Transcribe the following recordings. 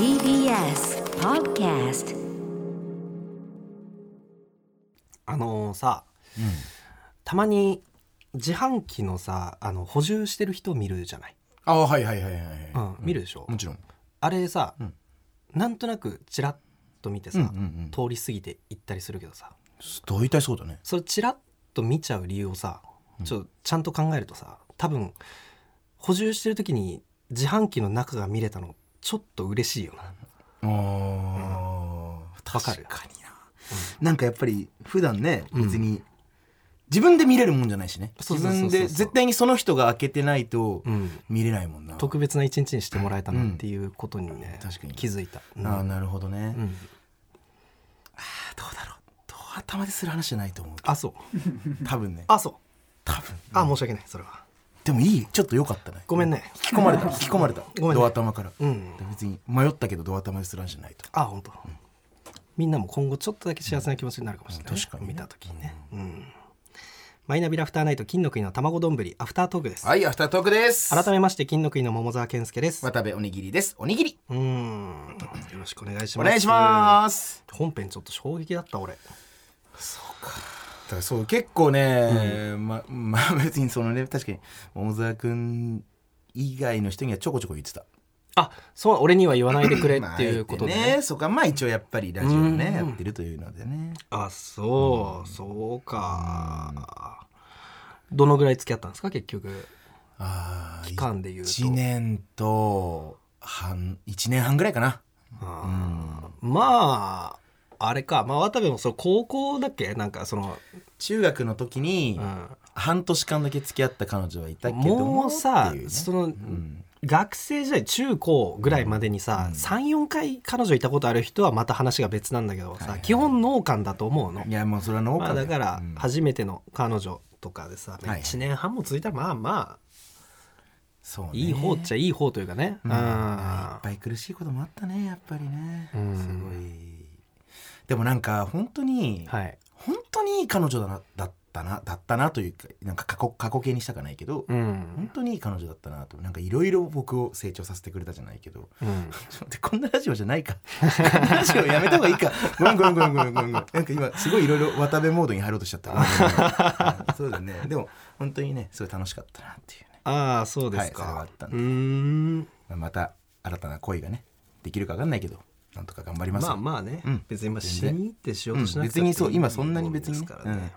TBS Podcast あのさ、たまに自販機のさあの補充してる人見るじゃない、ああはいはいはいはい、うん見るでしょ？もちろん。あれさ、ん。なんとなくチラッと見てさ、うんうんうん。通り過ぎて行ったりするけどさ。大体そうだね。それチラッと見ちゃう理由をさちょっとちゃんと考えるとさ多分補充してる時に自販機の中が見れたのちょっと嬉しいよな。ああ、わかる確かにな、なんかやっぱり普段ね別に、自分で見れるもんじゃないしね。自分で絶対にその人が開けてないとうん。見れないもんな、特別な一日にしてもらえたなっていうことにね、確かに。気づいた、うん。ああなるほどね、うん。どうだろう。どう頭でする話じゃないと思う。あそう。多分ね。あそう。多分。あ申し訳ないそれはでもいいちょっと良かったね。ごめんね。引き込まれた。引き込まれた。ごめんね。ドア頭から、うん。別に迷ったけどドア頭でする話じゃないと。あ本当、みんなも今後ちょっとだけ幸せな気持ちになるかもしれない、うん確かにね。見た時にね、うん。マイナビラフターナイト金の国の卵丼アフタートークです、はいアフタートークです。改めまして金の国の桃沢健介です。渡部おにぎりです。おにぎり。うーん。よろしくお願いします。お願いします。本編ちょっと衝撃だった俺。だからそう結構ね、ま まあ別にそのね確かに桃沢君以外の人にはちょこちょこ言ってた。あそう俺には言わないでくれっていうことで、まああえてね。そこはまあ一応やっぱりラジオうん。ねやってるというのでね。あそう、そうか。どのぐらい付き合ったんですか？結局。ああ期間で言うと。1年と半1年半ぐらいかな。まああれか。まあ渡部もそれ高校だっけ？なんかその、中学の時にうん。半年間だけ付き合った彼女はいたけどももうさ、ね。その、ん。学生時代中高ぐらいまでにさ、34回彼女いたことある人はまた話が別なんだけどさ、基本農家だと思うの、いやもうそれは農家まあ、だからうん。初めての彼女とかでさ、はい1年半も続いたらまあまあそうね。いい方っちゃいい方というかね、うん。うん。いっぱい苦しいこともあったねやっぱりね、うん。すごいでもなんか本当に、はい。本当にいい彼女だなだったなだったなというかなんか過去過去形にしたかないけど、うん。本当にいい彼女だったなと。なんかいろいろ僕を成長させてくれたじゃないけど。うん。こんなラジオじゃないか。ラジオやめた方がいいか。ごめんごめんごめんごめんごめん。なんか今すごいいろいろ渡部モードに入ろうとしちゃった。そうだね。でも本当にねすごい楽しかったなっていうね。ああそうですか、はいそれはあったんうでまた新たな恋がねできるか分かんないけどなんとか頑張りますまあまあね、うん。別に今死に入ってしようとしなくてうん。別にそう今そんなに別にね。ですからね、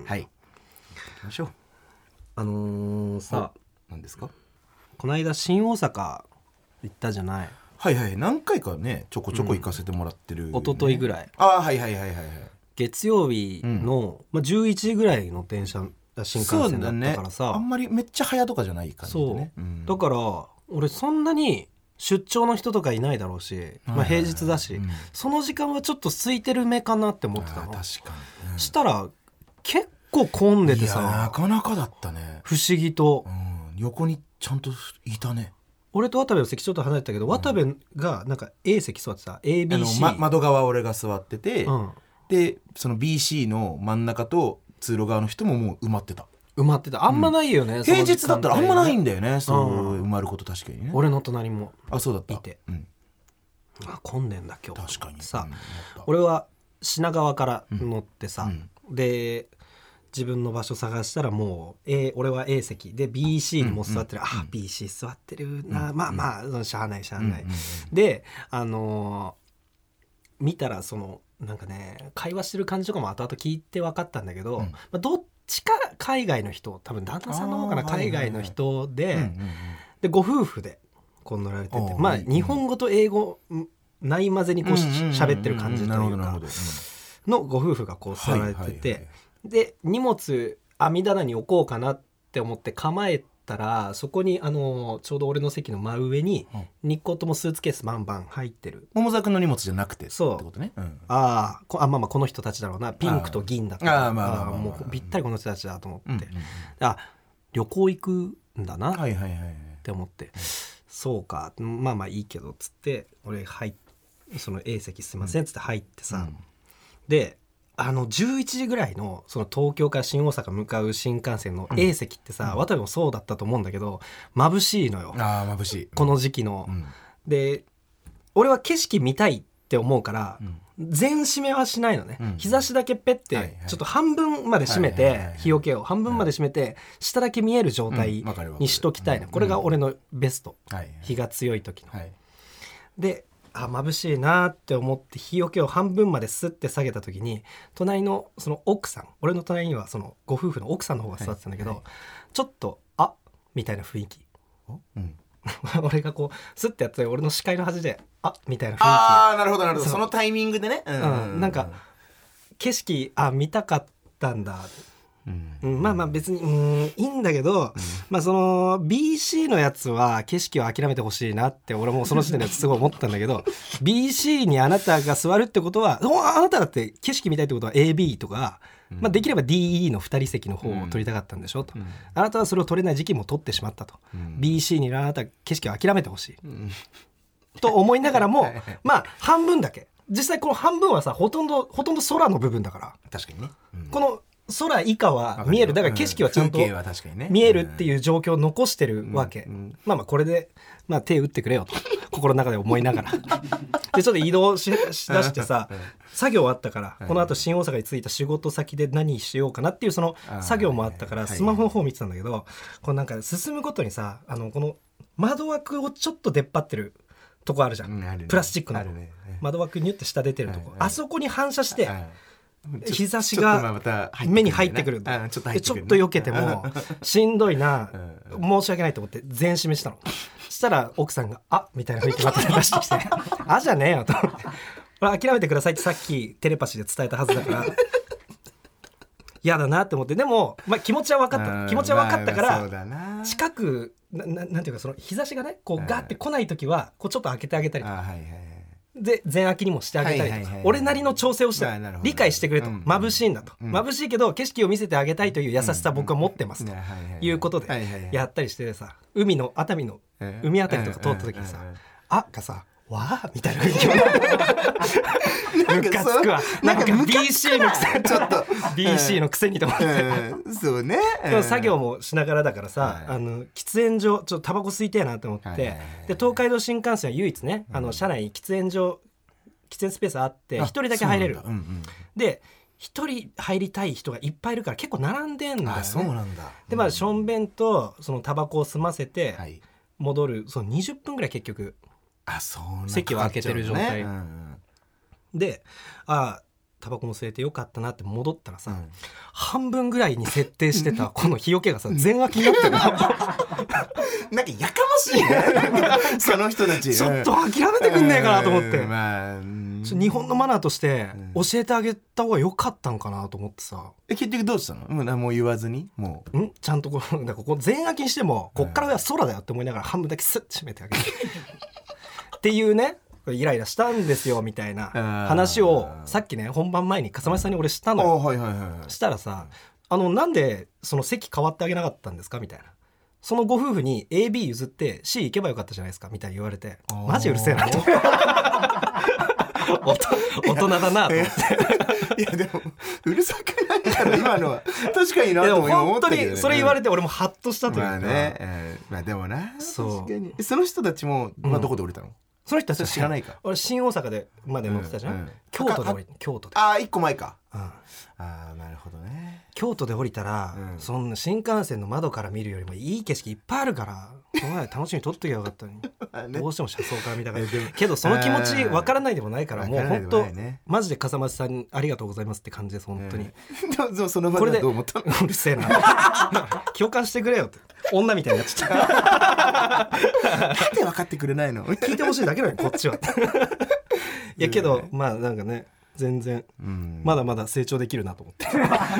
うん。はい。行きましょう。あのーさ何ですか？この間新大阪行ったじゃない。はいはい。何回かねちょこちょこ行かせてもらってる、ね。一昨日ぐらい。ああはいはいはいはいはい月曜日の、まあ、11時ぐらいの電車新幹線だったからさ。あんまりめっちゃ早とかじゃない感じでそう、だから俺そんなに出張の人とかいないだろうし、まあ、平日だし、うん。その時間はちょっと空いてる目かなって思ってたの。確かに、うんしたら結構混んでていやなさかなかだったね、不思議と。うん、横にちゃんといたね。俺と渡部の席ちょっと離れてたけど、渡部がなんか A 席座ってた。ABC、ま、窓側俺が座ってて、うん、でその BC の真ん中と通路側の人ももう埋まってた埋まってた。あんまないよね、平日だったらあんまないんだだよねそううん埋まること確かにね。俺の隣も。あそうだった。いて。うん、あ混んでんだ今日。確かに。さ、俺は品川から乗ってさ、うん。で自分の場所探したらもう、A、俺は A 席。で BC にも座ってる、あ BC 座ってるな、まあまあしゃあないしゃあない、うんうん。であのー見たらそのなんかね会話してる感じとかも後々聞いて分かったんだけど、うん。まあ、どっちか海外の人多分旦那さんの方かな海外の人で、でご夫婦でこう乗られててまあ日本語と英語んない混ぜにこうし喋ってる感じというかのご夫婦がこう座られてて、はい。で荷物網棚に置こうかなって思って構えたらそこにあのちょうど俺の席の真上にうん。2個ともスーツケースバンバン入ってる。桃沢君の荷物じゃなくてってそう。ことね、うん。ああまあまあこの人たちだろうな。ピンクと銀だったああまあもうぴったりこの人たちだと思って、うんうんあ旅行行くんだな。って思って、そうか。まあまあいいけどっつって俺入っその A 席すいませんっつって入ってさ、であの11時ぐらいのその東京から新大阪向かう新幹線の A 席ってさ、渡部もそうだったと思うんだけど眩しいのよ。ああ眩しい。この時期の。うん。で俺は景色見たいって思うから、うん。全閉めはしないのね、うん。日差しだけペッて、ちょっと半分まで閉めて日よけを半分まで閉めて、下だけ見える状態にしときたいの、うんこれが俺のベスト、はい。日が強い時の。はい。であ眩しいなって思って日よけを半分までスッて下げた時に隣のその奥さん俺の隣にはそのご夫婦の奥さんの方が座ってたんだけど、はい。はいちょっとあみたいな雰囲気。お？うん。俺がこうスッてやって俺の視界の端であみたいな雰囲ああなるほどなるほど。そのタイミングでね。ううん。なんか気景色あ見たかったんだ、うん。うん、まあまあ別にうんいいんだけど、まあその BC のやつは景色を諦めてほしいなって俺もその時点ですごい思ったんだけど BC にあなたが座るってことはおあなただって景色見たいってことは AB とか、まあ、できれば DE の2人席の方を取りたかったんでしょと、うん。あなたはそれを取れない時期も取ってしまったと、うん。BC にあなたは景色を諦めてほしい。うん。と思いながらもまあ半分だけ。実際この半分はさほとんどほとんど空の部分だから。確かにね。うん。この空以下は見える。だから景色はちゃんと見えるっていう状況を残してるわけ、うん。うんまあまあこれで、まあ、手打ってくれよと。心の中で思いながら。でちょっと移動ししだしてさ うん。作業あったからうん。このあと新大阪に着いた仕事先で何しようかなっていうその作業もあったからスマホの方見てたんだけどこうなんか進むごとにさあのこの窓枠をちょっと出っ張ってるとこあるじゃうんプラスチックの。窓枠ニュって下出てるとこ。あそこに反射してはい日差しが目に入ってくるちょっと入でちょっってくるね。と避けてもしんどいなう申し訳ないと思って全閉めしたの。そしたら奥さんが「あみたいな雰囲気また出してきて「あじゃねえよ」と。思って「これ諦めてください」ってさっきテレパシーで伝えたはずだから。嫌だなって思って。でも、まあ、気持ちは分かった。気持ちは分かったから近くなななんていうかその日差しがねこううん。ガーって来ない時はこうちょっと開けてあげたりとかで全開きにもしてあげたりとか俺なりの調整をして理解してくれと。うん。眩しいんだと。うん。眩しいけど景色を見せてあげたいという優しさ僕は持ってますと。いうことでやったりしてさ海の熱海のうん海あたりとか通った時にさうんうんうん「あ」がさ「わあ」みたいな雰囲気ムカつくわ。なんか BC のくせにちょっと。BC のくせにと思って。うん。そうね。でも作業もしながらだからさ、はい。あの喫煙所ちょっとタバコ吸いてえなと思って、で東海道新幹線は唯一ね、あの車内に喫煙所喫煙スペースあってあ一人だけ入れる。そうなんだ。うんで一人入りたい人がいっぱいいるから結構並んでんだよそうなんだ。でまあしょんべんとそのタバコを済ませてはい。戻る、その20分ぐらい結局あそう席を開けてる状態。うのねうん。でああタバコも吸えてよかったなって戻ったらさ、うん。半分ぐらいに設定してた この日よけがさ全開きになってるの。なんかやかましいね。その人たち。ちょっと諦めてくんねえかなと思って、うんまあ日本のマナーとしてうん。教えてあげた方が良かったんかなと思ってさ、え結局どうしたの？もう何も言わずに？もん？ちゃんとこうだからここ全開きにしてもこっから上は空だよって思いながら半分だけスッて閉めてあげる っていうねイライラしたんですよみたいな話をさっきね本番前に笠間さんに俺したうのよ。あはいはいはいはい。したらさ「あのなんでその席変わってあげなかったんですか?」みたいな。そのご夫婦に AB 譲って C 行けばよかったじゃないですかみたいに言われてマジうるせえなと。大人だなと思って。いやでもうるさくないから今のは。確かになでもと思本当ったけどね。にそれ言われて俺もハッとしたというか、まあね、えーまあでもな。そう。確かに。その人たちも、まあ、うん。どこで降りたの、その人たちは知らないか俺新大阪でまで乗ってたじゃん、うん。うん。京都で京都で、ああ一個前かうん。ああなるほどね。京都で降りたら、うん。そんな新幹線の窓から見るよりもいい景色いっぱいあるからその前で楽しみに撮っときゃよかったのに。ま あね。どうしても車窓から見たから。けどその気持ち分からないでもないからもう本当ねマジで笠松さんありがとうございますって感じです本当に、で もでもその場でどう思ったの？うるせえな。共感してくれよって。女みたいになっちゃった。なんで分かってくれないの？聞いてほしいだけなのにこっちは。いやけどまあなんかね全然。うん。まだまだ成長できるなと思って。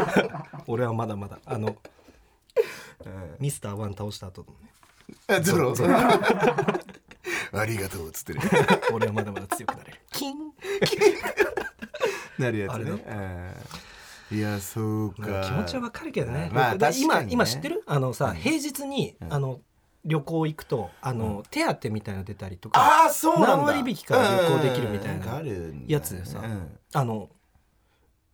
俺はまだまだ。あのミスターワン倒した後のね。あゾロゾありがとうっつってる。俺はまだまだ強くなれる。キン。なるやつね。いやそうか。気持ちはわかるけどね,、まあで今確かにね。今知ってる？あのさ、うん。平日に、うん。あの旅行行くとあの、手当みたいなの出たりとかああそうなんだ。何割引きから旅行できるみたいなやつでさ。うんあの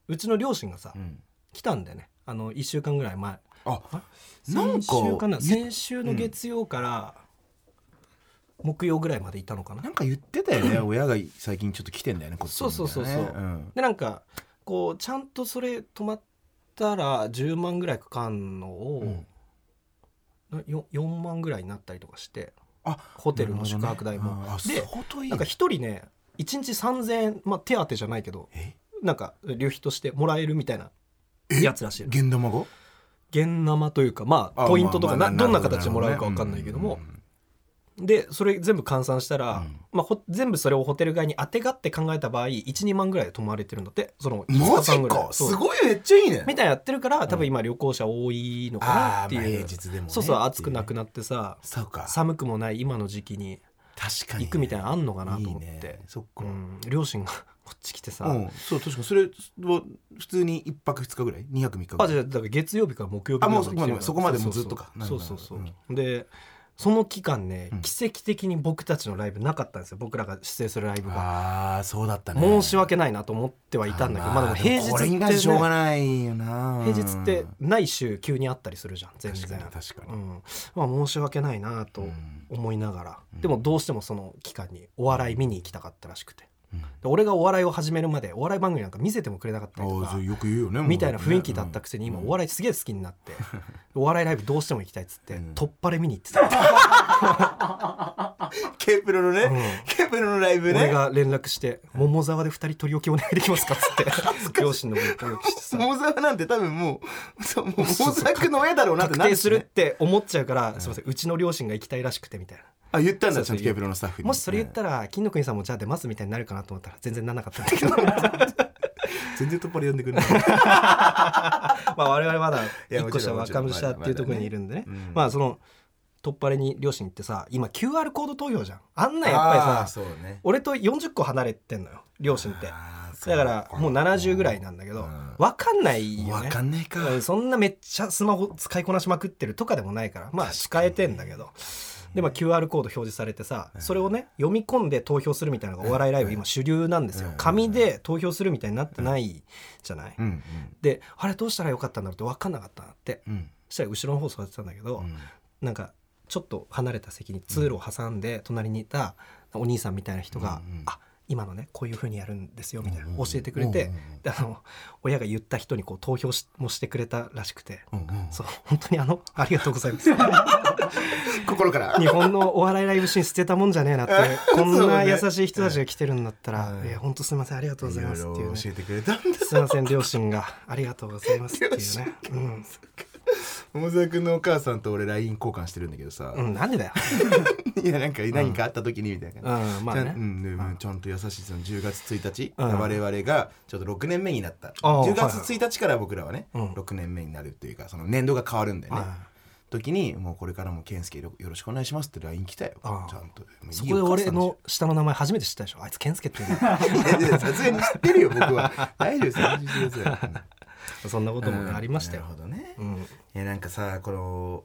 うちの両親がさ、うん。来たんだよね。あの1週間ぐらい前。あなんか先週かな先週の月曜から、木曜ぐらいまでいたのかな。なんか言ってたよね。親が最近ちょっと来てんだよねこっちに。そうそうそうそう。みたいなねでなんかこうちゃんとそれ泊まったら10万ぐらいかかんのを、うん。なよ 4, 万ぐらいになったりとかしてあホテルの宿泊代も、なるほどね。あで相当いいなんか一人ね1日3000円、まあ、手当じゃないけどえ？なんか旅費としてもらえるみたいなえ？やつらしいの。現玉が？現生というかまああポイントとかなどんな形でもらうか分かんないけども、でそれ全部換算したら、うん。まあ、ほ全部それをホテル側にあてがって考えた場合12万ぐらいで泊まれてるんだって。そのうんマ5日間ぐらい。ジかすごいめっちゃいいね。みたいなやってるから多分今旅行者多いのかなっていう、そうそう暑くなくななってさそうか。寒くもない今の時期に確かに。行くみたいなのあんのかなといい思って。ね。そっか。うん、両親がこっち来てさ、うん。そう確かに。それは普通に一泊二日ぐらい？二泊三日ぐらい？あじゃあだから月曜日から木曜日あもうぐらいまで来てるからそこまでもうずっとか。そうそうそうう。でその期間ね、うん。奇跡的に僕たちのライブなかったんですよ。僕らが出演するライブが。ああそうだったね。申し訳ないなと思ってはいたんだけどまあでも平日これにって、関してしょうがね、ないよな。平日ってない週急にあったりするじゃん全確か然。に確かに。うん、まあ申し訳ないなとうん。思いながら、うん。でもどうしてもその期間にお笑い見に行きたかったらしくて俺がお笑いを始めるまでお笑い番組なんか見せてもくれなかったりとかよく言うよねみたいな雰囲気だったくせに今お笑いすげえ好きになって お笑いライブどうしても行きたいっつってうん。突破で見に行ってた、ケープロのね、うん。ケープロのライブね。俺が連絡して「桃沢で2人取り置きお願いできますか?」っつって 両親の分連絡してさ。モザなんて多分もうそうもうモザクの絵だろうなって確なるしね。定するって思っちゃうから「すいませんうちの両親が行きたいらしくて」みたいな。あ言ったんだちゃんとケープロのスタッフに。もしそれ言ったら金の国さんもじゃあ出ますみたいになるかなと思ったら全然ならなかったんだけど。全然突破で呼んでくれない。まあ我々まだいや1個下若武者っていうところにいるんでね。まだねうん。まあその突破れに両親行ってさ今 QR コード投票じゃん。あんなやっぱりさね。俺と40個離れてんのよ両親って。だからもう70ぐらいなんだけどうん。分かんないよわねかんないか。うんそんなめっちゃスマホ使いこなしまくってるとかでもないからまあ使えてんだけどでまあ QR コード表示されてさそれをね読み込んで投票するみたいなのがお笑いライブ今主流なんですよ。うん紙で投票するみたいになってないじゃない？うんであれどうしたらよかったんだろうって分かんなかったなって。そしたら後ろの方座ってたんだけど、うん。なんかちょっと離れた席に通路を挟んで隣にいたお兄さんみたいな人が「うんうん。あ今のねこういう風にやるんですよ」みたいなうんうん教えてくれてうんうんあの親が言った人にこう投票しもしてくれたらしくて。うんうん。そう本当にあのありがとうございます。心から。日本のお笑いライブシーン捨てたもんじゃねえなって こんな優しい人たちが来てるんだったら、うんいや本当すみませんありがとうございますっていうね。教えてくれたんだ。すみません両親がありがとうございますっていうね。うん、桃沢君のお母さんと俺 LINE 交換してるんだけどさ、うん、なんでだよ、いやなんか何かあった時にみたいな、うん、まあね。ちゃんうんちゃんと優しいその10月1日、うん。我々がちょっと6年目になった。あー10月1日から僕らはね、うん。6年目になるっていうかその年度が変わるんだよね、はい時にもうこれからも健介よろしくお願いしますって LINE 来たよ。ちゃんと。そこで俺の下の名前初めて知ったでしょ。あいつ健介って言うんだ さすがに知ってるよ僕は。大丈夫です そんなこともありましたよ。なるほどね、うん。いやなんかさこの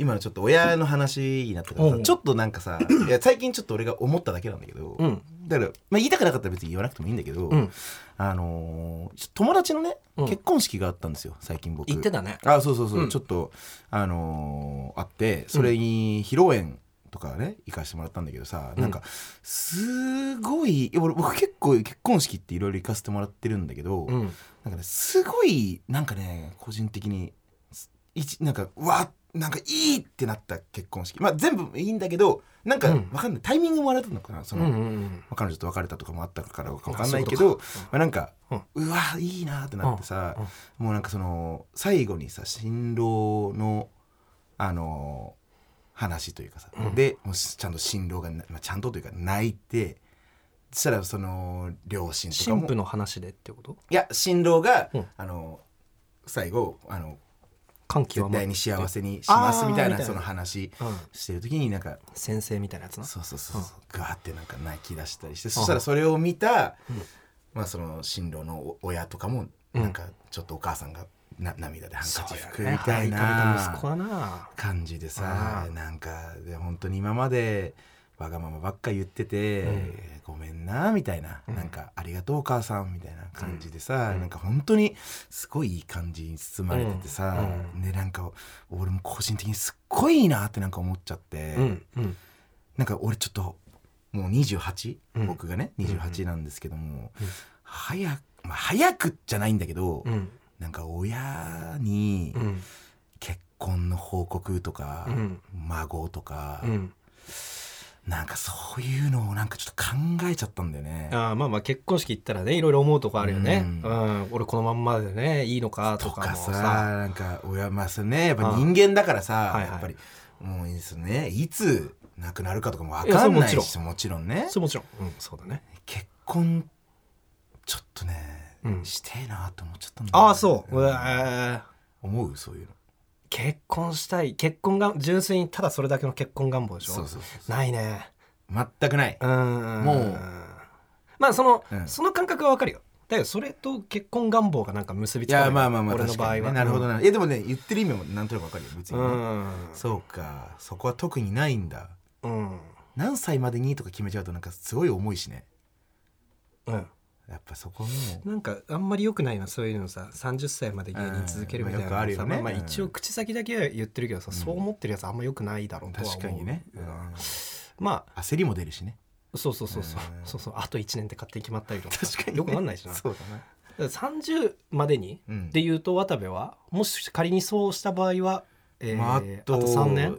今のちょっと親の話になったからさうん。ちょっとなんかさいや最近ちょっと俺が思っただけなんだけど、うん。だから、まあ、言いたくなかったら別に言わなくてもいいんだけど、うん。あのー友達のね、うん。結婚式があったんですよ最近僕。言ってたね。あそうそうそう、うん。ちょっとあのーあってそれに披露宴とかね行かしてもらったんだけどさ、うん。なんかすごい俺僕結構結婚式っていろいろ行かせてもらってるんだけど、うん。なんかねすごいなんかね個人的にす一なんかうわなんかいいってなった結婚式。まあ全部いいんだけどなんかうん。わかんない、タイミングもあれたのかなその、うんうんうん。まあ彼女と別れたとかもあったからか分かんないけどういうことか。まあ、なんか、うん。うわいいなってなってさ、うん。もうなんかその最後にさ新郎のあの話というかさ、うん。でもうちゃんと新郎がな、まあ、ちゃんとというか泣いてそしたらその両親とかも。神父の話でってこと？いや新郎が、うん。あの最後あの感極ま絶対に幸せにしますみたいななその話うん。してる時になんか先生みたいなやつな。そうそうそうガーってなんか泣き出したりしてそしたらそれを見た、うん。まあその新郎のお親とかもうん。なんかちょっとお母さんがな涙でハンカチ拭くみたいな感じでさうんなんかで本当に今までわがままばっか言ってて、うん。ごめんなみたいな、うん。なんかありがとうお母さんみたいな感じでさ、うん。なんか本当にすごいいい感じに包まれててさ、うん。でなんか俺も個人的にすっごいいいなってなんか思っちゃって、うん。うん。なんか俺ちょっともう28、うん。僕がね28なんですけども、うん。早く、まあ、早くじゃないんだけど、うん。なんか親にうん。結婚の報告とか、うん。孫とか、うんなんかそういうのをなんかちょっと考えちゃったんだよね。あーまあまあ結婚式行ったらねいろいろ思うとこあるよね、ううん。ん俺このまんまでねいいのかととかさなんか親まあねやっぱ人間だからさ、はいはい。やっぱりもういいですね。いつ亡くなるかとかも分かんないしもちろん。ねそうもちろん、うん、そうだね。結婚ちょっとね、うん。してえなと思っちゃったんだよね。ああそう、んうわー。思う？そういうの結婚したい。結婚が純粋にただそれだけの結婚願望でしょ？そうそうそうないね。全くない。うん。もう。まあその、うん。その感覚はわかるよ。だけどそれと結婚願望がなんか結びいつかない。やまあまあまあ俺の場合は、ねなるほどな、いやでもね言ってる意味もなんとなく分かるよ別にね、うん。そうか。そこは特にないんだ。うん。何歳までにとか決めちゃうとなんかすごい重いしね。うんやっぱそこも。なんかあんまり良くないなそういうのさ30歳まで芸人続けるみたいなうんまあよくあるよね。まあ一応口先だけは言ってるけどさ、そう思ってるやつあんま良くないだろうとは思う。確かにね、うん。まあ。焦りも出るしね。そうそうそうそう。うん。そうそう。あと1年って勝手に決まったりとか。さ確かに、ね、よくなんないしな。そうだな。だから30までに、うん。で言うと渡部はもし仮にそうした場合は、えーまあ、ああとと3年？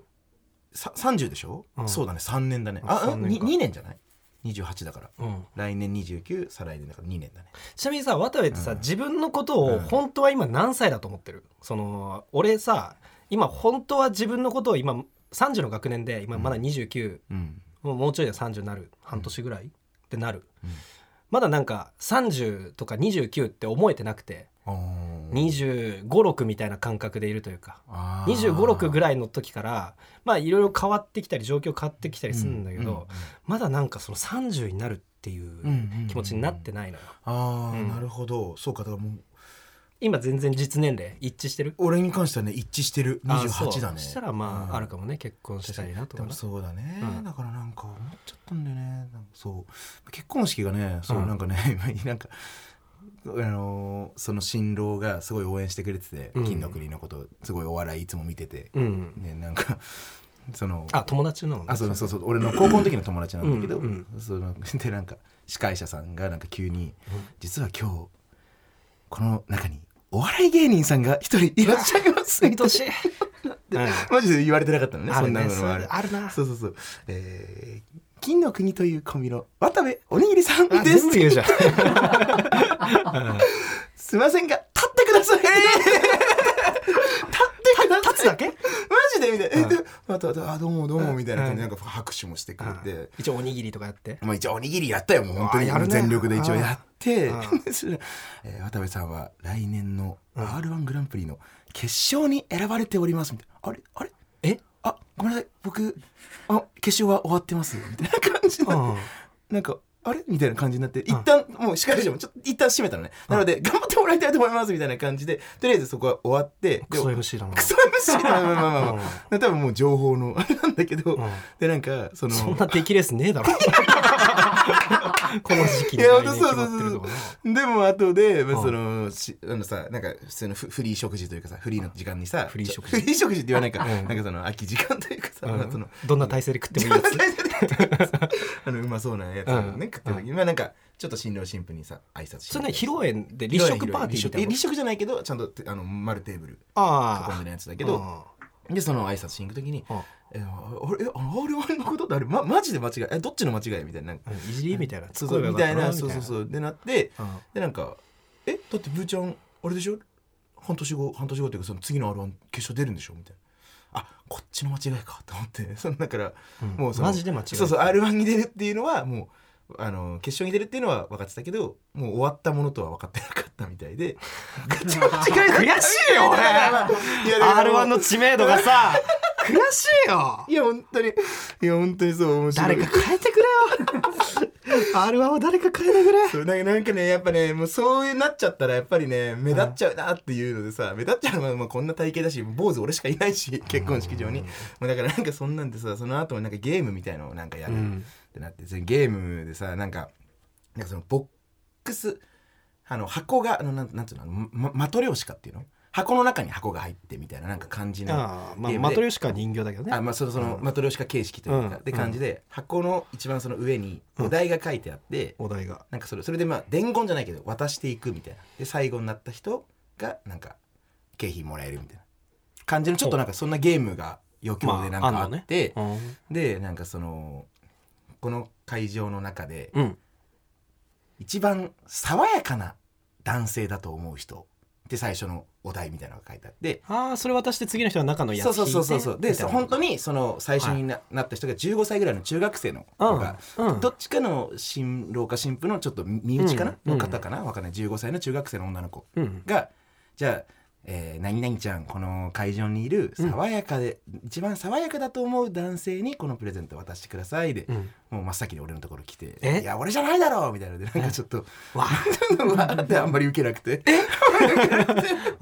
さ30でしょ、うん。そうだね3年だね。あ年か。2, 年じゃない？28だから。うん、来年29再来年だから2年だね。ちなみにさ渡部ってさ、うん。自分のことをうん。本当は今何歳だと思ってる？その俺さ今本当は自分のことを今30の学年で今まだ29、うん。もうもうちょいで30になる。半年ぐらい？ってなる、うん。まだなんか30とか29って思えてなくて。あー2 5 6みたいな感覚でいるというか。あ2 5 6ぐらいの時からまあいろいろ変わってきたり状況変わってきたりするんだけど、まだなんかその30になるっていう気持ちになってないのよ、ああ、うん。なるほど。そうかだからもう。今全然実年齢一致してる？俺に関してはね一致してる。あ28だね。そしたらまあ、うん。あるかもね結婚したいなとかそうだね、うん。だからなんか思っちゃったんだよね。そう。結婚式がねそう、うん。なんかね 今なんかあのーその新郎がすごい応援してくれてて、うん。金の国のことすごいお笑いいつも見てて、うん。ねなんか そのあ友達なの？ねあそうそうそう俺の高校の時の友達なんだけど、うんその でなんか司会者さんがなんか急にうん「実は今日この中にお笑い芸人さんが一人いらっしゃいます」みたい年な。うん。マジで言われてなかったのねそんなのがある。れあるな。そうそうそう。えー、金の国というコンビの渡部おにぎりさんあです。すいませんが、立ってください。立って。立つだけ？マジでみたいな。うん。であとあどうもどうもみたいな感じなんか拍手もしてくれて。一応おにぎりとかやって。まあ一応おにぎりやったよもう。本当にあやるね。全力で一応やって。えー渡部さんは来年のうん。r 1グランプリの決勝に選ばれております。みたいな。あれあれ？え？あごめんなさい。僕あ決勝は終わってます。みたいな感じで。うん。なんかあれ？みたいな感じになって一旦もう司会者もちょっと一旦閉めたのね。なので頑張ってもらいたいと思います。みたいな感じで。とりあえずそこは終わってクソで MC だな。クソ MC まあまあまあまあまあ。多分もう情報のあれなんだけど、うん。でなんかそのそんな出来レースねえだろ この時期に来年決まってるとかなでも後で、まあ、うん。そのしあのさなんか普通のフフリー食事というかさフリーの時間にさフリー食事。フリー食事って言わないか、うん。なんかその空き時間というかさ、まあそのどんな体勢で食ってもいいやつ。あのうまそうなやつをね、うん。食ってる時に、まあなんかちょっと新郎新婦にさ挨拶して。それね披露宴で立食パーティーみたいな立食じゃないけどちゃんとあの丸テーブルああ囲んでるやつだけどでその挨拶しに行く時にうん「えあれえあの R1 のことってあれ、ま、マジで間違いえどっちの間違い?」みたいななんかうんいじりみたいなそうそうみたいなそうそううそうでなってうんでなんか「えだってブーちゃんあれでしょ半年後半年後っていうかその次の R1 決勝出るんでしょ?」みたいな「あこっちの間違いか」と思ってそのだからうんもうそのマジで間違いそうそう R1 に出るっていうのはもうあの決勝に出るっていうのは分かってたけどもう終わったものとは分かってなかったみたいで。悔しいよ俺い。やだからもう R1 の知名度がさ悔しいよ。いや本当にいや本当にそう面白い。誰か変えてくれよ。R1 を誰か変えてくれ。そうなんかなんかねやっぱねもうそういうなっちゃったらやっぱりね目立っちゃうなっていうのでさ目立っちゃうのはまあこんな体型だし坊主俺しかいないし結婚式場に。もうだからなんかそんなんでさその後はなんかゲームみたいのをなんかやる。うんってなってゲームでさなんかなんかそのボックスあの箱があのなんなんていうのまマトリョーシカっていうの？箱の中に箱が入ってみたいななんか感じのああまあマトリョーシカは人形だけどね。あまあそのその、マトリョーシカ形式というか、うんで感じで箱の一番その上にお題が書いてあって、お題が。なんかそれそれでまあ伝言じゃないけど渡していくみたいな。で最後になった人がなんか景品もらえるみたいな。感じのちょっとなんかそんなゲームが余興でなんかあって、うん。でなんかそのこの会場の中でうん。一番爽やかな男性だと思う人。って最初のお題みたいなのが書いてあって。ああそれ渡して次の人は中のやつそうそうそうそう。で本当にその最初にな,、なった人が15歳ぐらいの中学生の子が、うん。うん。どっちかの新郎か新婦のちょっと身内かな、うん。の方かな？わかんない。15歳の中学生の女の子うん。がじゃあ、えー何々ちゃんこの会場にいる爽やかで、一番爽やかだと思う男性にこのプレゼントを渡してくださいで、うん。もう真っ先に俺のところ来て「え？いや俺じゃないだろ!」みたいなのでなんかちょっとわってあんまり受けなくて。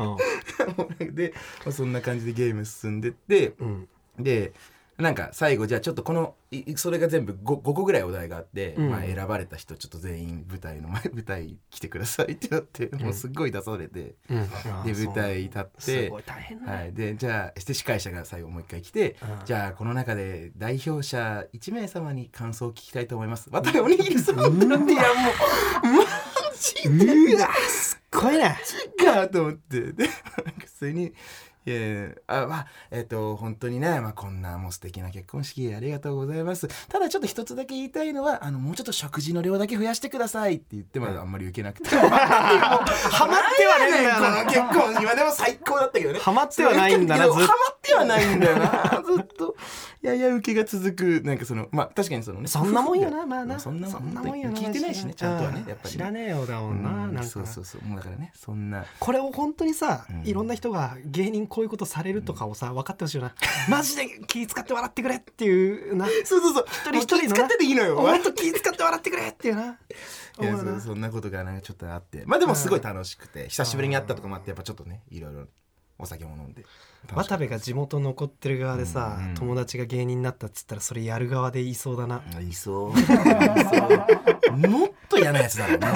うん。で、まあ、そんな感じでゲーム進んでってうん。でなんか最後じゃあちょっとこのいそれが全部 5, 5個ぐらいお題があって、うん。まあ、選ばれた人ちょっと全員舞台の前 舞台来てくださいってなって、もうすっごい出されて、うん。で舞台立ってすごい大変だね。はい、でじゃあして司会者が最後もう一回来て、うん。じゃあこの中で代表者1名様に感想を聞きたいと思います。渡部おにぎりさん。ってなっていやもうマジ うわすっごいねか と思って。で普通に「いやいやあまあえっ、と本当にね、まあ、こんなもう素敵な結婚式ありがとうございます。ただちょっと一つだけ言いたいのはあのもうちょっと食事の量だけ増やしてください」って言ってまだあんまり受けなくて、ハマってはねえんだよな結婚式は。でも最高だったけどね。ハマってはないんだなずっと。ハマってはないんだよな。ずっとやや受けが続くなんかそのまあ確かにそのね。そんなもんよなまあな。そんなもんもんよな聞いてないしねちゃんとはねやっぱり。ね知らねえよだもんなうんなんかそうそうそう。もうだからねそんな。これを本当にさ、うん。いろんな人が芸人こういうことされるとかをさ分かってほしいよな。マジで気使って笑ってくれっていうな。そうそうそう。一人一人使ってていいのよ。本当気使って笑ってくれっていうな。いやそそんなことがなんかちょっとあって。まあでもすごい楽しくて。久しぶりに会ったとかもあってやっぱちょっとねいろいろお酒も飲んで。渡部が地元残ってる側でさ、うん。うん友達が芸人になったっつったらそれやる側でいそうだな、いそう。い そう。もっと嫌なやつだろうね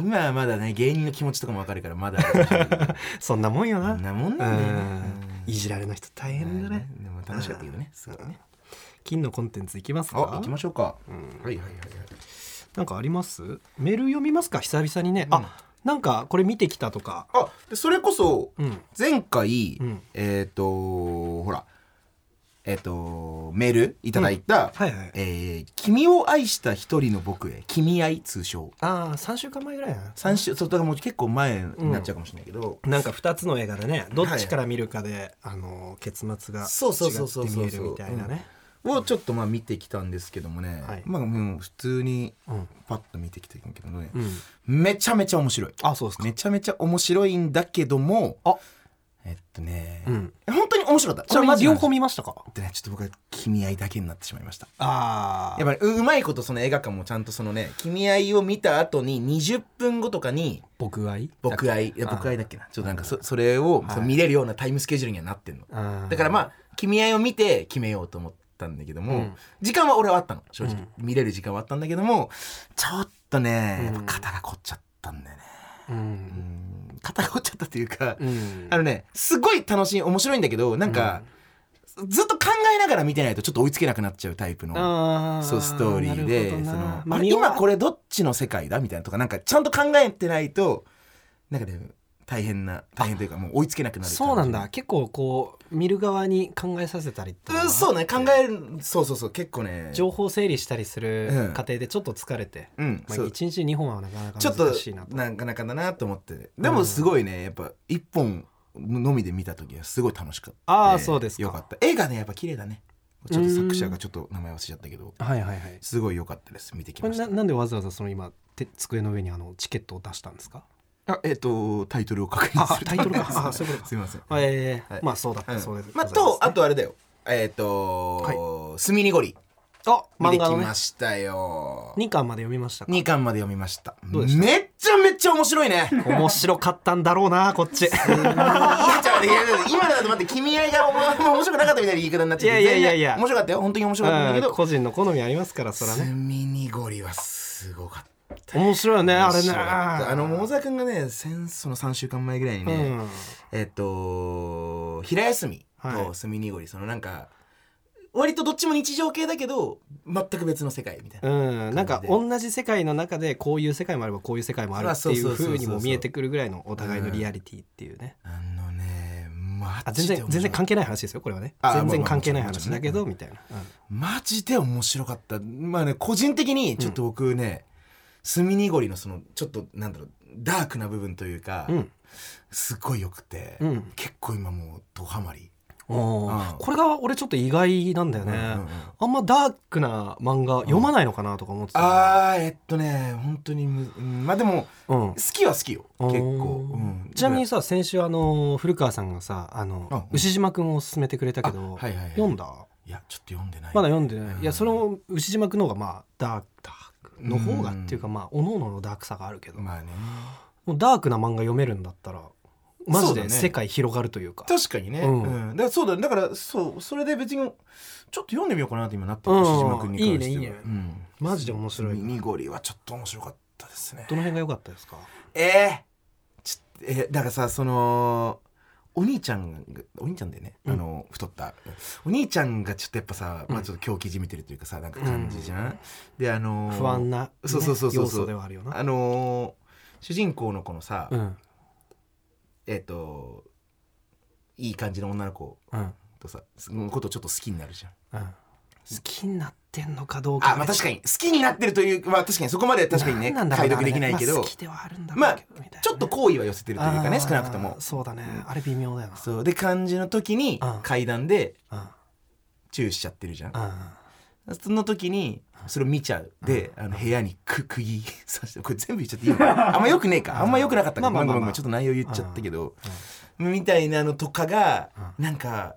今はまだね芸人の気持ちとかもわかるからまだ。そんなもんよな。そんなもんなんだよいじられの人大変だね、でも楽しかったけどねすごいね。金のコンテンツいきますか？あ行きましょうか。うん。はいはいはいはい。なんかあります？メール読みますか？久々にね、あなんかこれ見てきたとか。あでそれこそうん。前回、うん。えっ、とほらえっ、とメールいただいた、はいはい。えー君を愛した一人の僕へ君愛通称。ああ3週間前ぐらいやな。三週そうだからもう結構前になっちゃうかもしれないけど、なんか2つの映画でねどっちから見るかで、あの結末がそうそうそうそう違って見えるみたいなね。をちょっとまあ見てきたんですけどもね、はい。まあもう普通にうん、パッと見てきたけどね、うん、めちゃめちゃ面白い。あそうですか。めちゃめちゃ面白いんだけどもあえっとね、うん。本当に面白かった？ちなみに両方見見ましたか？でねちょっと僕は君愛だけになってしまいました。あやっぱりううまいことその映画館もちゃんとそのね君愛を見た後に20分後とかに僕愛？僕愛？いや僕愛だっけな？ちょっとなんかそそれを、はい。その見れるようなタイムスケジュールにはなってんの。だからまあ君愛を見て決めようと思ったんだけども、うん。時間は俺はあったの正直、見れる時間はあったんだけどもちょっとね、やっぱ肩が凝っちゃったんだよね、ううんん、肩が凝っちゃったというか、うん。あのねすごい楽しい面白いんだけどなんか、ずっと考えながら見てないとちょっと追いつけなくなっちゃうタイプのあそうストーリーでその、まあ、今これれどっちの世界だみたいなとかなんかちゃんと考えてないとなんかね大変な大変というかもう追いつけなくなるそうなんだ。結構こう見る側に考えさせたりってうんそうね。考えるそうそうそう。結構ね。情報整理したりするうん。過程でちょっと疲れて、うんまあ、そう。1日2本はなかなかちょっと難しいなと。なかなかだなと思って。でもすごいねやっぱ一本のみで見た時はすごい楽しかった。あーそうですか。よかった。絵がねやっぱ綺麗だね。ちょっと作者がちょっと名前忘れちゃったけど。はいはいはい。すごい良かったです。見てきこました。れななんでわざわざその今て机の上にあのチケットを出したんですか？あえっ、とタイトルを確認する。あタイトルか。あそういうこと。かすいません。えーはい。まあそうだった、うんそうです。まあとあとあれだよ。えっ、とスミニゴリあ漫画のね。ましたよ。2巻まで読みましたか？2巻まで読みました。どうでした？めっちゃめっちゃ面白いね。面白かったんだろうなこっち。いやちょっと待っていや今のだと待って君愛が面 面白くなかったみたいな言い方になっちゃっていやいやいやいや。面白かったよ。本当に面白かったんだけど。うん個人の好みありますからそれはね。スミニゴリはすごかっった面白いよねあれね。あの桃沢君がね先その3週間前ぐらいにね、うん。えっと平休みはい。と住みにごりそのなんか割とどっちも日常系だけど全く別の世界みたいな、うん、なんか同じ世界の中でこういう世界もあればこういう世界もあるっていうあそうにも見えてくるぐらいのお互いのリアリティっていうね、あのねマあ全然ジで面白い。全然関係ない話ですよこれはね。あ全然関係ない話だけどみたいな、マジで面白かった。まあね個人的にちょっと僕ね、住みにごりのそのちょっとなんだろうダークな部分というか、うん。うんすっごい良くて、うん。結構今もうドハマり。これが俺ちょっと意外なんだよね、うんうんうんあんまダークな漫画読まないのかなとか思ってた、あーえっとね本当にまあでもうん。好きは好きよ結構、うん。ちなみにさ先週あの古川さんがさあのあうん。牛島くんを勧めてくれたけど、あはいはいはい。読んだ？いやちょっと読んでない。まだ読んでない、うんいやその牛島くんの方がまあダークダークの方がっていうかまあおのののダークさがあるけど、まあね。もうダークな漫画読めるんだったらマジで世界広がるというか。確かにね、ううん。んだからそうだだからそうそれで別にちょっと読んでみようかなって今なってうん牛島君に関しては。いいねいいね。うん、マジで面白い。ミニゴリはちょっと面白かったですね。どの辺が良かったですか？ええちょえーだからさそのお兄ちゃんがお兄ちゃんでね、うん。あの太った。お兄ちゃんがちょっとやっぱさ、まあちょっと狂気じみてるというかさなんか感じじゃん、であのー不安な、ねそうそうそうそう要素ではあるよな。あのー主人公のこのさ、うん。えっ、といい感じの女の子うん。とさそのことをちょっと好きになるじゃん。うん好きになってんのかどうか。あまあ確かに。好きになってるというまあ確かにそこまで確かにね解読できないけど、まあ好きではあるんだろまあちょっと好意は寄せてるというかね少なくとも。そうだね。あれ微妙だよな。そう。で感じの時にうん。階段でうん。チューしちゃってるじゃん。うん。その時にそれを見ちゃう。であの部屋にく釘刺してこれ全部言っちゃっていいのか。あんまよくねえか。あんまよくなかったかちょっと内容言っちゃったけど。みたいなのとかがなんか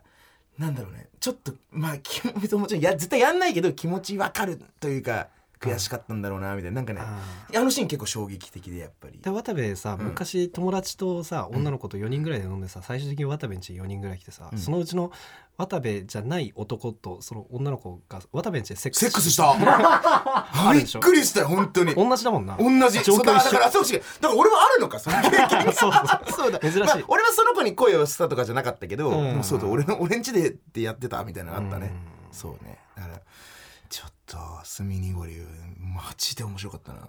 なんだろうね。ちょっとまあ気も別にもちろんや絶対やんないけど気持ちわかるというか悔しかったんだろうなみたいな。なんかねああのシーン結構衝撃的でやっぱり。で渡部さうん。昔友達とさ女の子と4人ぐらいで飲んでさ最終的に渡部んち4人ぐらい来てさ、うん。そのうちの渡部じゃない男とその女の子が渡部んちでセックスセックスした。あるでしょ？びっくりしたよ本当に。同じだもんな。同じ。状況そうだだ一緒からそう違う。だから俺もあるのかその経験が。そうそう。だ。珍しい。まあ俺はその子に声をしたとかじゃなかったけど、うん。もうそうだ俺の俺んちでってやってたみたいなのあったね、うん。そうね。だからちょっと住みにごりマジで面白かったな。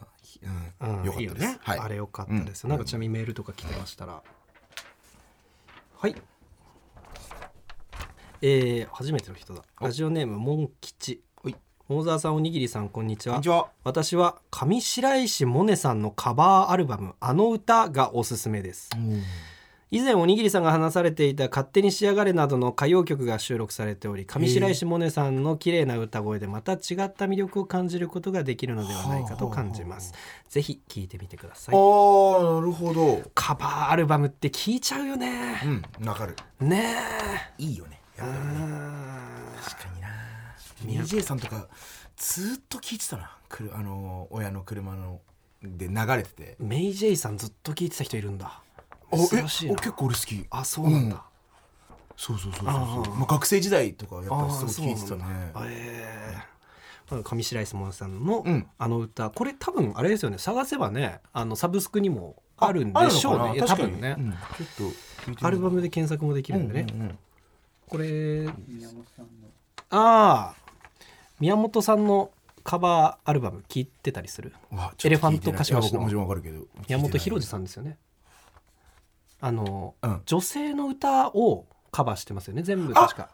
うん、うん。よかったです。ね、はい。あれよかったです、うん。なんかちなみにメールとか来てましたら、はい。えー、初めての人だ。ラジオネームモン吉。はい。大沢さんおにぎりさんこんにちは。こんにちは。私は上白石萌音さんのカバーアルバム「あの歌」がおすすめです以前おにぎりさんが話されていた「勝手に仕上がれ」などの歌謡曲が収録されており上白石萌音さんの綺麗な歌声でまた違った魅力を感じることができるのではないかと感じます。ぜひ聴いてみてください。あーなるほど。カバーアルバムって聴いちゃうよね。うんわかる。ねいいよね。やっぱり確かにな。DJ さんとかずっと聞いてたな。あの親の車ので流れてて。んメイ・ジェイさんずっと聴いてた人いるんだ。あえ珍しいな。あ結構俺好き。あそうなんだ、そうそうそうそうそう。まあ学生時代とかやっぱすごい聞いてたね。だ。え。え上白石萌音さんのうん。あの歌。これ多分あれですよね。探せばねあのサブスクにもあるんでしょうね。多分ね、うん、ちょっとアルバムで検索もできるんでね、これああ。宮本さんのカバーアルバム聞いてたりする？エレファントカシマシの。宮本浩次ささんですよねあの、うん。女性の歌をカバーしてますよね全部確か。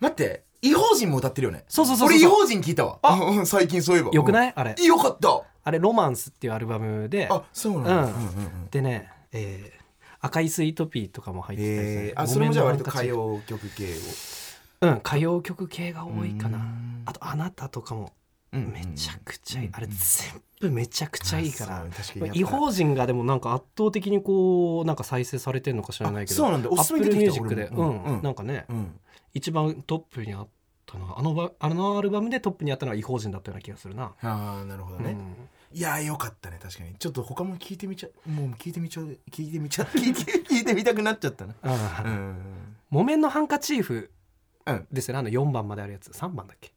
待って異邦人も歌ってるよね。そうそうそうそう俺異邦人聞いたわ。あうんうん最近そういえば。よくない？いあれ。よかった。あれ「ロマンス」っていうアルバムで。あそうなんだ。うん。うんうんうんでね、えー赤いスイートピーとかも入ってたりする。えー、あそれもじゃあ割と歌謡曲系を。うん歌謡曲系が多いかな。うん。あと「あなた」とかもうんめちゃくちゃいい、うんあれ全部めちゃくちゃいいから。違法人がでもなんか圧倒的にこうなんか再生されてるのか知らないけどあそうなんだ。おすすめアップ出てきミュージックでうんん。なんかねうん。一番トップにあったのはあのばあのアルバムでトップにあったのは違法人だったような気がするな、ああなるほどね、うん。いやーよかったね確かに。ちょっと他も聞いてみちゃもう聞いてみちゃう聞いてみちゃ 聞いて聞いてみたくなっちゃったな。木綿のハンカチーフうん。ですよねあの4番まであるやつ。3番だっけ？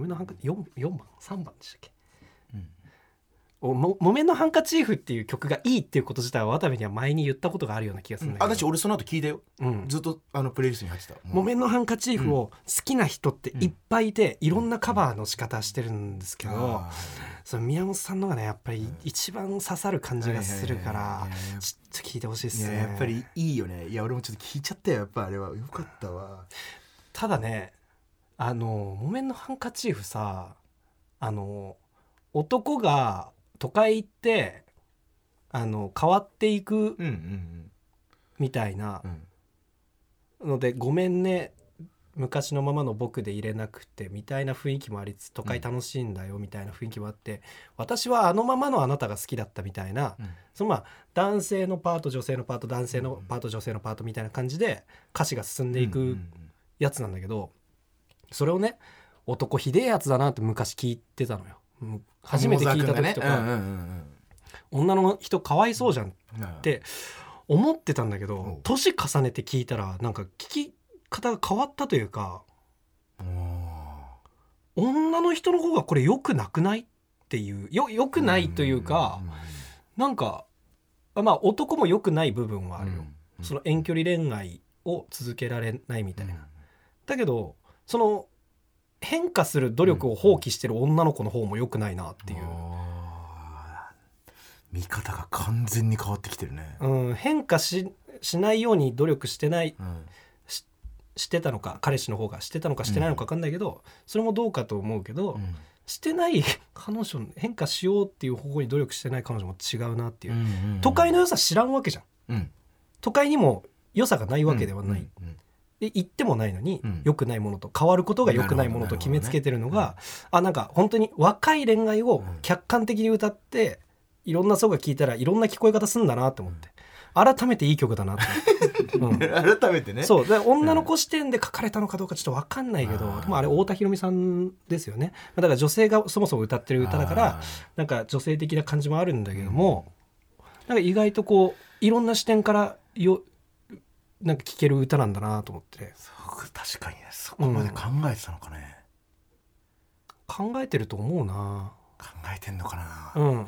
木綿のハンカチ 4, 4番？3番でしたっけ、うん。おも木綿のハンカチーフっていう曲がいいっていうこと自体は渡部には前に言ったことがあるような気がするんだけど、あだし俺その後聞いたよ。うん。ずっとあのプレイリストに入ってた。木綿のハンカチーフを好きな人っていっぱいいて、いろんなカバーの仕方してるんですけど、あその宮本さんのがねやっぱり一番刺さる感じがするからちょっと聞いてほしいっーいやすねやっぱりいいよね。いや俺もちょっと聞いちゃったよやっぱあれは。よかったわ。ただねあの木綿のハンカチーフさあの男が都会行ってあの変わっていくうんうんみたいなので「ごめんね昔のままの僕で入れなくて」みたいな雰囲気もありつつ都会楽しいんだよみたいな雰囲気もあって、私はあのままのあなたが好きだったみたいな、うん。そのまあ男性のパート女性のパート男性のパート女性のパートみたいな感じで歌詞が進んでいくうんうん。やつなんだけどそれをね男ひでえやつだなって昔聞いてたのよ。うん初めて聞いた時とか、うんうんうん女の人かわいそうじゃんっうん。て思ってたんだけおどう。年重ねて聞いたらなんか聞き方が変わったというか女の人の方がこれ良くなくないっていうよ良くないというかなんかあまあ男も良くない部分はあるよ、その遠距離恋愛を続けられないみたいな、だけどその変化する努力を放棄してる女の子の方も良くないなっていう、あー。見方が完全に変わってきてるね。うん、変化ししないように努力してないうん。してたのか彼氏の方が。してたのかしてないのか分かんないけど、それもどうかと思うけど、うん。してない 彼女変化しようっていう方向に努力してない彼女も違うなっていう、うんうん都会の良さ知らんわけじゃん。うん。都会にも良さがないわけではない、うんうんで言ってもないのに、うん。良くないものと変わることが良くないものと決めつけてるのが、あなんか本当に若い恋愛を客観的に歌って、いろんな層が聞いたらいろんな聞こえ方すんだなと思って。改めていい曲だなって、うん。改めてね。そう。で女の子視点で書かれたのかどうかちょっと分かんないけど、うん。でもあれ太田裕美さんですよね。だから女性がそもそも歌ってる歌だからなんか女性的な感じもあるんだけども、なんか意外とこういろんな視点からよなんか聴ける歌なんだなと思って。そう確かにねそこまで考えてたのかね、考えてると思うな。考えてんのかな、うん。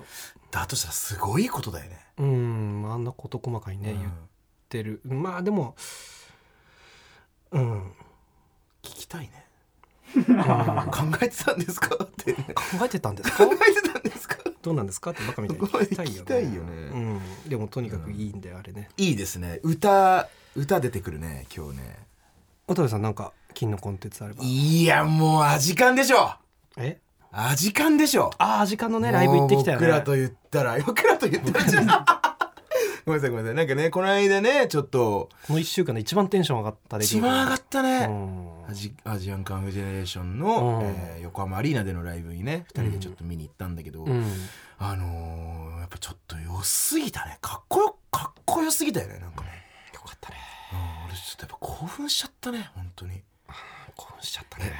だとしたらすごいことだよね。うんあんな事細かにね、うん。言ってる。まあでもうん。聞きたいね。うん。考えてたんですか？って。考考えてたんですか？えてたんですか？どうなんですか？ってバカみたいに聞きたいよね。いよね。うん、でもとにかくいいんだよあれね。いいですね。歌歌出てくるね今日ね。渡部さんなんか金のコンテンツあれば。いやもうアジカンでしょ。え？アジカンでしょ。ああ時間のねライブ行ってきたよね。僕らと言ったら僕らと言ったらごめんなさいごめんなさい。なんかねこの間ねちょっとこの1週間で一番テンション上がった一番上がったね、うん。アジアジアンカンフージェネレーションの、うん。えー横浜アリーナでのライブにね2人でちょっと見に行ったんだけど、うん。あのーやっぱちょっと良すぎたね。かっこよかっこよすぎたよねなんかね、よかったね。うん、俺ちょっとやっぱ興奮しちゃったね本当に。興奮しちゃったね。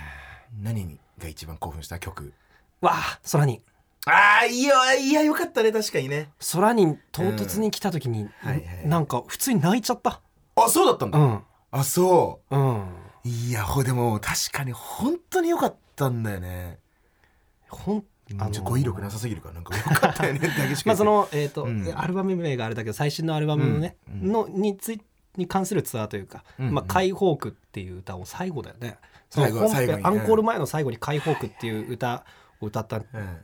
何が一番興奮した？曲。わあ空にああいいよいやよかったね確かにね。空に唐突に来た時に、はいはいなんか普通に泣いちゃった。あそうだったんだ、うん。あそう。うん。いやほでも確かに本当に良かったんだよね。ほんあちょ語彙力なさすぎるからなんか良かったよね まあそのえっ、と、うん。アルバム名があれだけど最新のアルバムのね、のについに関するツアーというか「うんうん。まあ、解放区」っていう歌を最後だよね。最後アンコール前の最後に「解放区」っていう歌を歌っ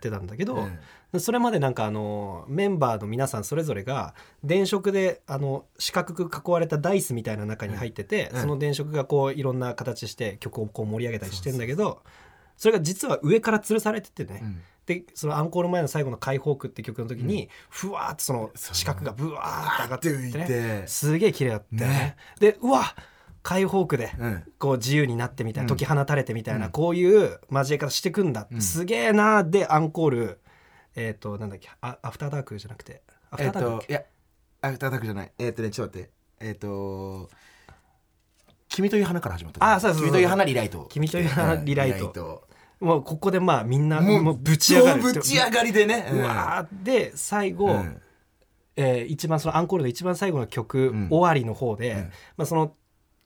てたんだけど、うんそれまでなんかあのメンバーの皆さんそれぞれが電飾であの四角く囲われたダイスみたいな中に入ってて、うんその電飾がこういろんな形して曲をこう盛り上げたりしてんだけどそれが実は上から吊るされててね、うん。でそのアンコール前の最後の「解放区」って曲の時に、ふわーっとその四角がブワーって上がってね。て。すげえ綺麗だったよね。ね。でうわ解放区でうん。こう自由になってみたいなうん。解き放たれてみたいな、うん。こういう交え方してくんだ、うん。すげえなーでアンコールえっ、となんだっけあアフターダークじゃなくてアフえっターダークだっけ、といやアフターダークじゃない。えっとねちょっと待って。えっと君という花から始まったあそうそうそう君という花リライト。君という花リライト。ト。もうここでまあみんなもうぶち上がる。ぶち上がりでね。うわーで最後、うん。えー一番そのアンコールの一番最後の曲、うん。終わりの方で、うん。まあ、その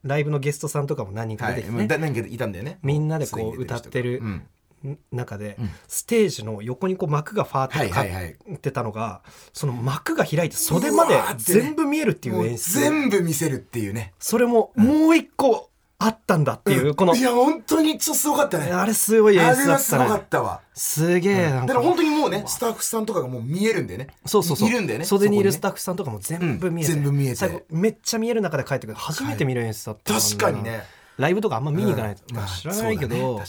ライブのゲストさんとかも何人かはい。出てきてね、だ何かいたんだよね。みんなでこう歌ってるうん。中で、うん。ステージの横にこう幕がファーってか、はいはいはい。ってたのがその幕が開いて袖まで全部見えるっていう演出。全部見せるっていうね。それももう一個あったんだっていう、この。いや本当にちょっとすごかったね。あれすごい演あ出だったれはすごかねったわ。すげえなんか。だから本当にもうねスタッフさんとかがもう見えるんだよね。そうそうそう。いるんだよね。袖にいるスタッッフさんとかも全部見えて、うん。全部見えて。最後めっちゃ見える中で帰ってくる。初めて見る演出だった確かにね。ライブとかあんま見に行かないと、うんまあ、知らないけど、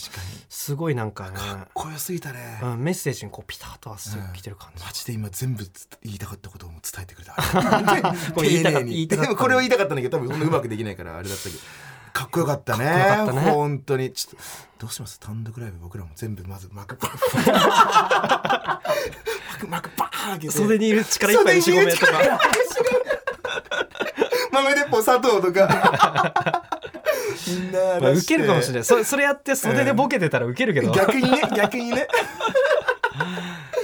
すごいなんかねかっこよすぎたね。うん、メッセージにこうピタッとはすぐ来てる感じ、マジで今全部言いたかったことを伝えてくれた。これ言これを言いたかったんだけど多分そんなうまくできないからあれだったけどかっこよかったね。かったね。本当に。ちょっとどうします？単独ライブ僕らも全部まず幕幕幕パーン開けて。袖にいる力いっぱいとか。豆鉄砲佐藤とかみんなまあ、ウケ るかもしれいない。そそれやって袖でボケてたらウケるけど、逆にね逆にね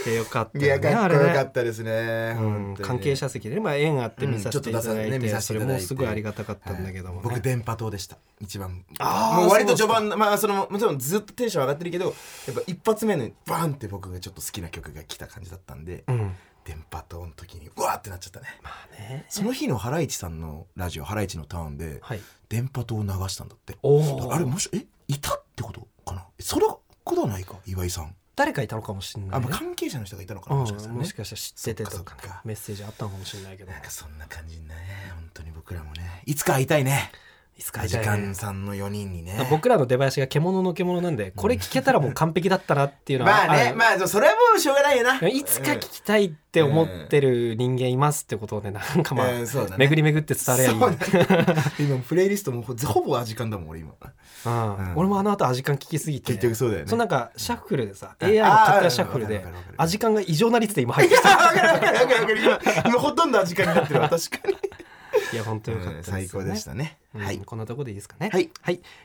いやよかったいやかっこよかったですねね関係者席でね、まあ、縁あって見させていただいて,、ねそれもすごいありがたかったんだけども、ね。僕電波塔でした一番。あーもう割と序盤まあそのもちろんずっとテンション上がってるけどやっぱ一発目のバーンって僕がちょっと好きな曲が来た感じだったんで、うん。電波塔の時にうわーってなっちゃったね。まあね。その日のハライチさんのラジオハライチのターンではい。電波塔を流したんだって。あれもしえいたってことかな？えそれことはないか岩井さん誰かいたのかもしれない、あ、ねまあ、関係者の人がいたのかうんなもしかしたらね。もしかしたら知っててとかメッセージあったのかもしれないけど。なんかそんな感じにね。本当に僕らもね。いつか会いたいねいつか時会いたいね間さんの4人にね。僕らの出囃子が獣の獣なんでこれ聞けたらもう完璧だったなっていうのはまあねる。まあそれはもうしょうがないよな。いつか聞きたいって思ってる人間いますってことでなんかまあ、うんそうだね。巡り巡って伝わればいいそうだね。今プレイリストもほほぼアジカンだもん俺今。うん。うん。俺もあの後アジカン聞きすぎて。結局そうだよね。そのなんかシャッフルでさうん。AI の勝手なシャッフルあでアジカンが異常な率で今入ってきた。今今ほとんどアジカンになってるわ確かに いや本当よかったですよね。最高でしたね。うんはい。こんなところでいいですかね。はい、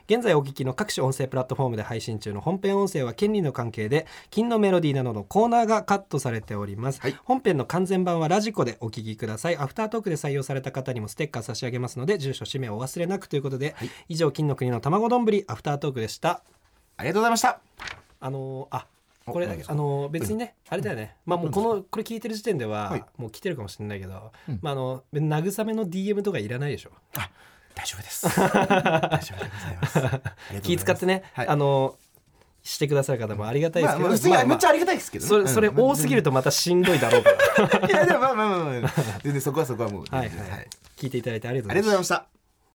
現在お聞きの各種音声プラットフォームで配信中の本編音声は権利の関係で金のメロディーなどのコーナーがカットされております、はい。本編の完全版はラジコでお聞きください。アフタートークで採用された方にもステッカー差し上げますので住所氏名をお忘れなくということで、はい。以上金の国の卵丼アフタートークでした。ありがとうございました。あのーあこれあのー別にね、あれだよね。まあもうこのこれ聞いてる時点では、はい。もう来てるかもしれないけど、うん。まああの慰めの DM とかいらないでしょ。あ大丈夫です。大丈夫でございます。ありがとうございます。気使ってね、はい。あのしてくださる方もありがたいでけど、ますあまあめっちゃありがたいですけどねそれそれうん。多すぎるとまたしんどいだろうから。いやでもまあまあまあまあ全然そこはそこはもうはいはい、聞いていただいてありがとうございました